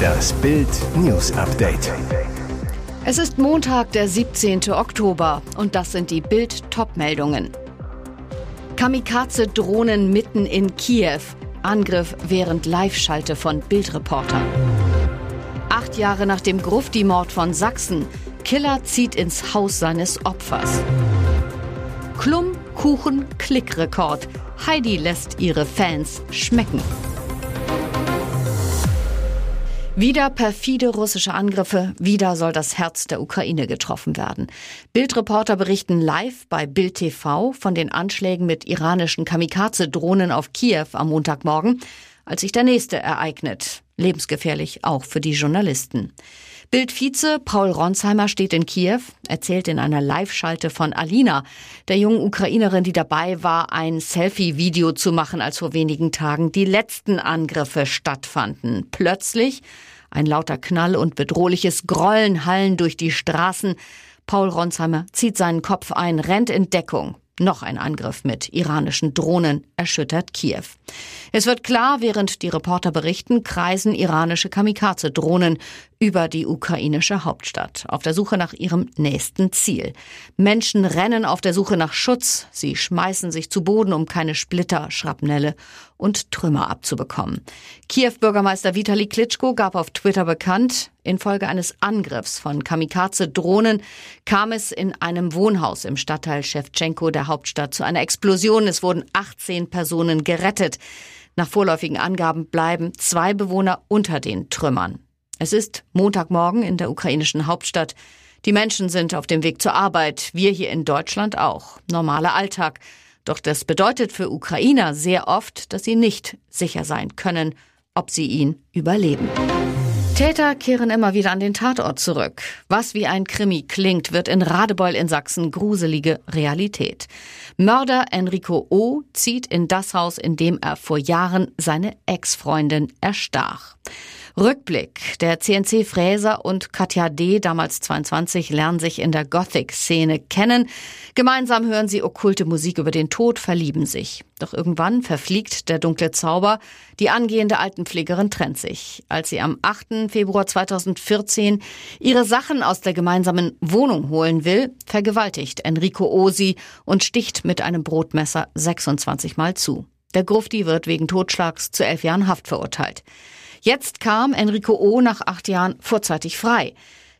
Das Bild News Update. Es ist Montag, der 17. Oktober und das sind die Bild Topmeldungen. Kamikaze-Drohnen mitten in Kiew. Angriff während Live-Schalte von Bildreportern. Acht Jahre nach dem Grufti-Mord von Sachsen. Killer zieht ins Haus seines Opfers. Klum, Kuchen, Klickrekord. Heidi lässt ihre Fans schmecken. Wieder perfide russische Angriffe, wieder soll das Herz der Ukraine getroffen werden. Bildreporter berichten live bei Bild TV von den Anschlägen mit iranischen Kamikaze-Drohnen auf Kiew am Montagmorgen, als sich der nächste ereignet. Lebensgefährlich auch für die Journalisten. Bild-Vize Paul Ronsheimer steht in Kiew, erzählt in einer Live-Schalte von Alina, der jungen Ukrainerin, die dabei war, ein Selfie-Video zu machen, als vor wenigen Tagen die letzten Angriffe stattfanden. Plötzlich ein lauter Knall und bedrohliches Grollen hallen durch die Straßen. Paul Ronsheimer zieht seinen Kopf ein, rennt in Deckung. Noch ein Angriff mit iranischen Drohnen erschüttert Kiew. Es wird klar, während die Reporter berichten, kreisen iranische Kamikaze-Drohnen über die ukrainische Hauptstadt auf der Suche nach ihrem nächsten Ziel. Menschen rennen auf der Suche nach Schutz. Sie schmeißen sich zu Boden, um keine Splitter, Schrapnelle und Trümmer abzubekommen. Kiew-Bürgermeister Vitali Klitschko gab auf Twitter bekannt, infolge eines Angriffs von Kamikaze-Drohnen kam es in einem Wohnhaus im Stadtteil Shevchenko der Hauptstadt zu einer Explosion. Es wurden 18 Personen gerettet. Nach vorläufigen Angaben bleiben zwei Bewohner unter den Trümmern. Es ist Montagmorgen in der ukrainischen Hauptstadt. Die Menschen sind auf dem Weg zur Arbeit, wir hier in Deutschland auch. Normaler Alltag. Doch das bedeutet für Ukrainer sehr oft, dass sie nicht sicher sein können, ob sie ihn überleben. Täter kehren immer wieder an den Tatort zurück. Was wie ein Krimi klingt, wird in Radebeul in Sachsen gruselige Realität. Mörder Enrico O. zieht in das Haus, in dem er vor Jahren seine Ex-Freundin erstach. Rückblick. Der CNC Fräser und Katja D., damals 22, lernen sich in der Gothic-Szene kennen. Gemeinsam hören sie okkulte Musik über den Tod, verlieben sich. Doch irgendwann verfliegt der dunkle Zauber. Die angehende Altenpflegerin trennt sich. Als sie am 8. Februar 2014 ihre Sachen aus der gemeinsamen Wohnung holen will, vergewaltigt Enrico Osi und sticht mit einem Brotmesser 26 Mal zu. Der Grufti wird wegen Totschlags zu elf Jahren Haft verurteilt. Jetzt kam Enrico O. nach acht Jahren vorzeitig frei.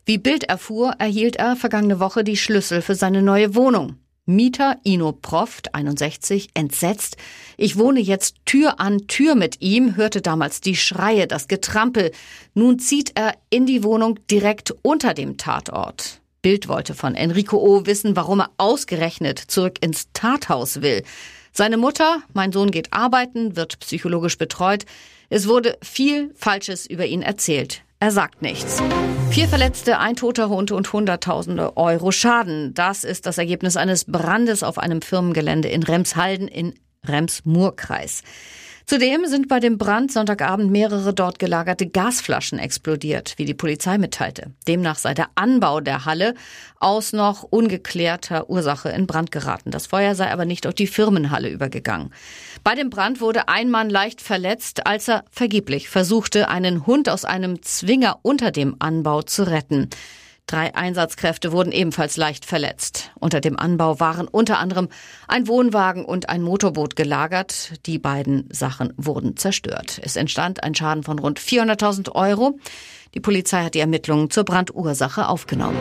Wie Bild erfuhr, erhielt er vergangene Woche die Schlüssel für seine neue Wohnung. Mieter Ino Proft, 61, entsetzt. Ich wohne jetzt Tür an Tür mit ihm, hörte damals die Schreie, das Getrampel. Nun zieht er in die Wohnung direkt unter dem Tatort. Bild wollte von Enrico O. wissen, warum er ausgerechnet zurück ins Tathaus will. Seine Mutter, mein Sohn geht arbeiten, wird psychologisch betreut. Es wurde viel Falsches über ihn erzählt. Er sagt nichts. Vier Verletzte, ein toter Hund und Hunderttausende Euro Schaden. Das ist das Ergebnis eines Brandes auf einem Firmengelände in Remshalden in Rems-Murr-Kreis. Zudem sind bei dem Brand Sonntagabend mehrere dort gelagerte Gasflaschen explodiert, wie die Polizei mitteilte. Demnach sei der Anbau der Halle aus noch ungeklärter Ursache in Brand geraten. Das Feuer sei aber nicht auf die Firmenhalle übergegangen. Bei dem Brand wurde ein Mann leicht verletzt, als er vergeblich versuchte, einen Hund aus einem Zwinger unter dem Anbau zu retten. Drei Einsatzkräfte wurden ebenfalls leicht verletzt. Unter dem Anbau waren unter anderem ein Wohnwagen und ein Motorboot gelagert. Die beiden Sachen wurden zerstört. Es entstand ein Schaden von rund 400.000 Euro. Die Polizei hat die Ermittlungen zur Brandursache aufgenommen.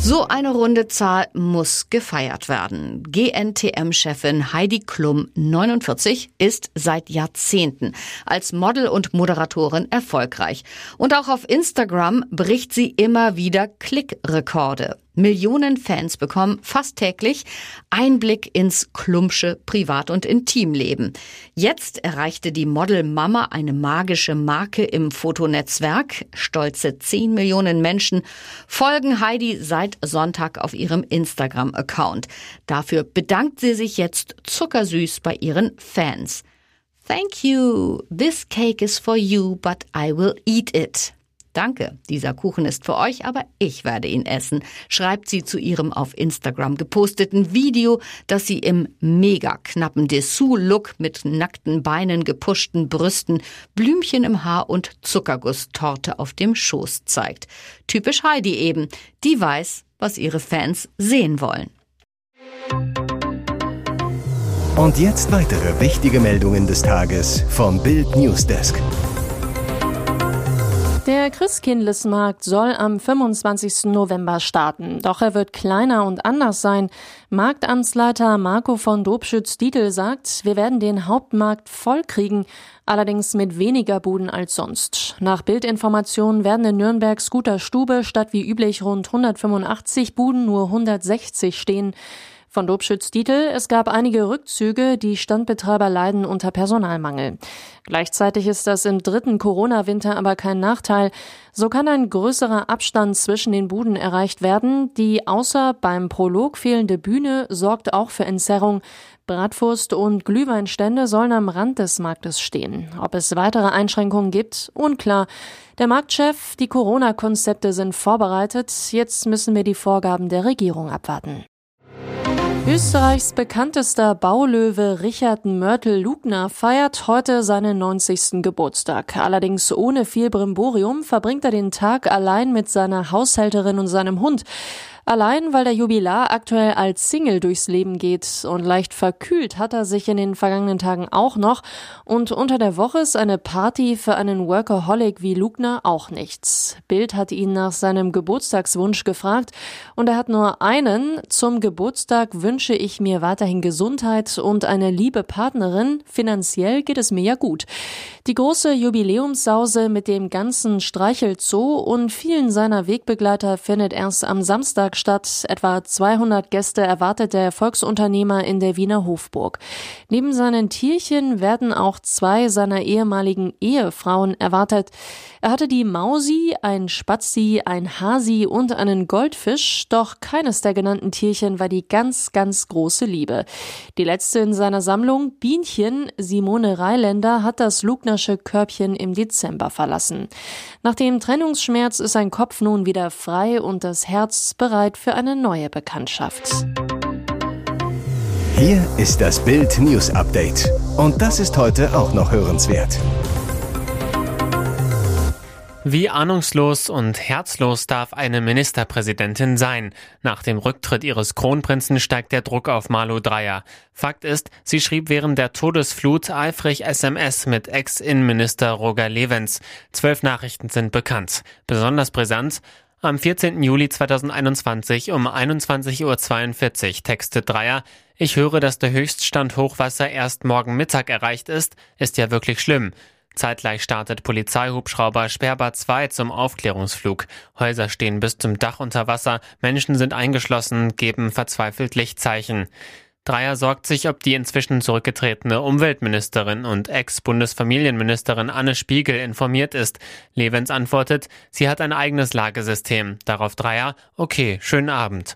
So eine runde Zahl muss gefeiert werden. GNTM-Chefin Heidi Klum, 49, ist seit Jahrzehnten als Model und Moderatorin erfolgreich. Und auch auf Instagram bricht sie immer wieder Klickrekorde. Millionen Fans bekommen fast täglich Einblick ins Klumpsche Privat- und Intimleben. Jetzt erreichte die Model Mama eine magische Marke im Fotonetzwerk. Stolze 10 Millionen Menschen folgen Heidi seit Sonntag auf ihrem Instagram-Account. Dafür bedankt sie sich jetzt zuckersüß bei ihren Fans. Thank you. This cake is for you, but I will eat it. Danke, dieser Kuchen ist für euch, aber ich werde ihn essen, schreibt sie zu ihrem auf Instagram geposteten Video, das sie im mega knappen Dessous-Look mit nackten Beinen, gepushten Brüsten, Blümchen im Haar und Zuckergusstorte auf dem Schoß zeigt. Typisch Heidi eben, die weiß, was ihre Fans sehen wollen. Und jetzt weitere wichtige Meldungen des Tages vom Bild Newsdesk. Der Christkindlesmarkt soll am 25. November starten, doch er wird kleiner und anders sein. Marktamtsleiter Marco von Dobschütz-Dietl sagt, wir werden den Hauptmarkt voll kriegen, allerdings mit weniger Buden als sonst. Nach Bildinformationen werden in Nürnberg Scooter Stube statt wie üblich rund 185 Buden nur 160 stehen. Von Dobschütz-Dietl, es gab einige Rückzüge, die Standbetreiber leiden unter Personalmangel. Gleichzeitig ist das im dritten Corona-Winter aber kein Nachteil. So kann ein größerer Abstand zwischen den Buden erreicht werden. Die außer beim Prolog fehlende Bühne sorgt auch für Entzerrung. Bratwurst und Glühweinstände sollen am Rand des Marktes stehen. Ob es weitere Einschränkungen gibt, unklar. Der Marktchef, die Corona-Konzepte sind vorbereitet. Jetzt müssen wir die Vorgaben der Regierung abwarten. Österreichs bekanntester Baulöwe Richard Mörtel-Lugner feiert heute seinen 90. Geburtstag. Allerdings ohne viel Brimborium verbringt er den Tag allein mit seiner Haushälterin und seinem Hund. Allein weil der Jubilar aktuell als Single durchs Leben geht und leicht verkühlt hat er sich in den vergangenen Tagen auch noch und unter der Woche ist eine Party für einen Workaholic wie Lugner auch nichts. Bild hat ihn nach seinem Geburtstagswunsch gefragt und er hat nur einen. Zum Geburtstag wünsche ich mir weiterhin Gesundheit und eine liebe Partnerin. Finanziell geht es mir ja gut. Die große Jubiläumssause mit dem ganzen Streichelzoo und vielen seiner Wegbegleiter findet erst am Samstag statt. Etwa 200 Gäste erwartet der Volksunternehmer in der Wiener Hofburg. Neben seinen Tierchen werden auch zwei seiner ehemaligen Ehefrauen erwartet. Er hatte die Mausi, ein Spazi, ein Hasi und einen Goldfisch, doch keines der genannten Tierchen war die ganz, ganz große Liebe. Die letzte in seiner Sammlung, Bienchen, Simone Reiländer, hat das Lugnersche Körbchen im Dezember verlassen. Nach dem Trennungsschmerz ist sein Kopf nun wieder frei und das Herz bereit für eine neue Bekanntschaft. Hier ist das Bild News Update. Und das ist heute auch noch hörenswert. Wie ahnungslos und herzlos darf eine Ministerpräsidentin sein? Nach dem Rücktritt ihres Kronprinzen steigt der Druck auf Malu Dreyer. Fakt ist, sie schrieb während der Todesflut eifrig SMS mit Ex-Innenminister Roger Levens. Zwölf Nachrichten sind bekannt. Besonders brisant, am 14. Juli 2021 um 21.42 Uhr textet Dreier, ich höre, dass der Höchststand Hochwasser erst morgen Mittag erreicht ist, ist ja wirklich schlimm. Zeitgleich startet Polizeihubschrauber Sperber 2 zum Aufklärungsflug. Häuser stehen bis zum Dach unter Wasser, Menschen sind eingeschlossen, geben verzweifelt Lichtzeichen. Dreier sorgt sich, ob die inzwischen zurückgetretene Umweltministerin und Ex-Bundesfamilienministerin Anne Spiegel informiert ist. Levens antwortet, sie hat ein eigenes Lagesystem. Darauf Dreier, okay, schönen Abend.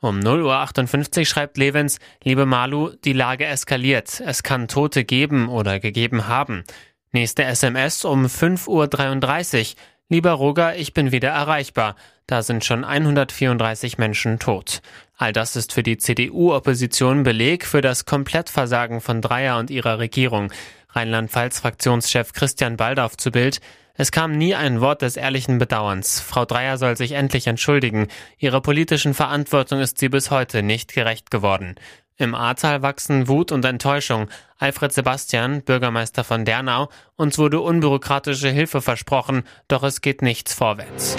Um 0.58 Uhr schreibt Levens, liebe Malu, die Lage eskaliert. Es kann Tote geben oder gegeben haben. Nächste SMS um 5.33 Uhr. Lieber Roger, ich bin wieder erreichbar. Da sind schon 134 Menschen tot. All das ist für die CDU-Opposition Beleg für das Komplettversagen von Dreier und ihrer Regierung. Rheinland-Pfalz-Fraktionschef Christian Baldauf zu Bild. Es kam nie ein Wort des ehrlichen Bedauerns. Frau Dreier soll sich endlich entschuldigen. Ihrer politischen Verantwortung ist sie bis heute nicht gerecht geworden. Im Ahrtal wachsen Wut und Enttäuschung. Alfred Sebastian, Bürgermeister von Dernau, uns wurde unbürokratische Hilfe versprochen, doch es geht nichts vorwärts.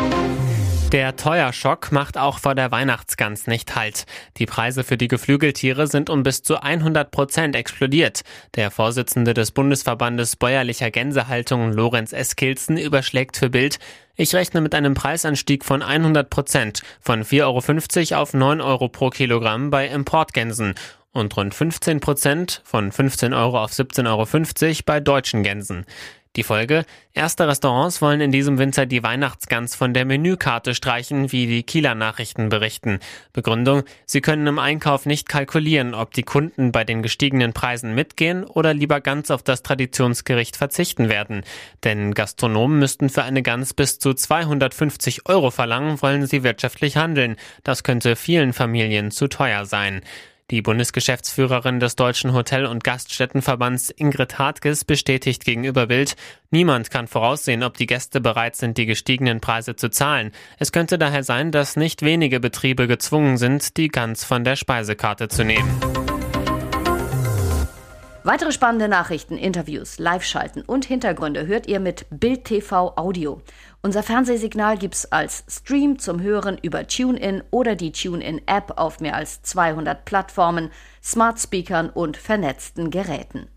Der Teuerschock macht auch vor der Weihnachtsgans nicht Halt. Die Preise für die Geflügeltiere sind um bis zu 100 Prozent explodiert. Der Vorsitzende des Bundesverbandes bäuerlicher Gänsehaltung, Lorenz Eskilzen, überschlägt für Bild, ich rechne mit einem Preisanstieg von 100 Prozent, von 4,50 Euro auf 9 Euro pro Kilogramm bei Importgänsen. und rund 15 Prozent von 15 Euro auf 17,50 Euro bei deutschen Gänsen. Die Folge? Erste Restaurants wollen in diesem Winter die Weihnachtsgans von der Menükarte streichen, wie die Kieler Nachrichten berichten. Begründung? Sie können im Einkauf nicht kalkulieren, ob die Kunden bei den gestiegenen Preisen mitgehen oder lieber ganz auf das Traditionsgericht verzichten werden. Denn Gastronomen müssten für eine Gans bis zu 250 Euro verlangen, wollen sie wirtschaftlich handeln. Das könnte vielen Familien zu teuer sein. Die Bundesgeschäftsführerin des Deutschen Hotel- und Gaststättenverbands Ingrid Hartges bestätigt gegenüber Bild, niemand kann voraussehen, ob die Gäste bereit sind, die gestiegenen Preise zu zahlen. Es könnte daher sein, dass nicht wenige Betriebe gezwungen sind, die Gans von der Speisekarte zu nehmen. Weitere spannende Nachrichten, Interviews, Live-Schalten und Hintergründe hört ihr mit Bild TV Audio. Unser Fernsehsignal gibt's als Stream zum Hören über TuneIn oder die TuneIn-App auf mehr als 200 Plattformen, Smart Speakern und vernetzten Geräten.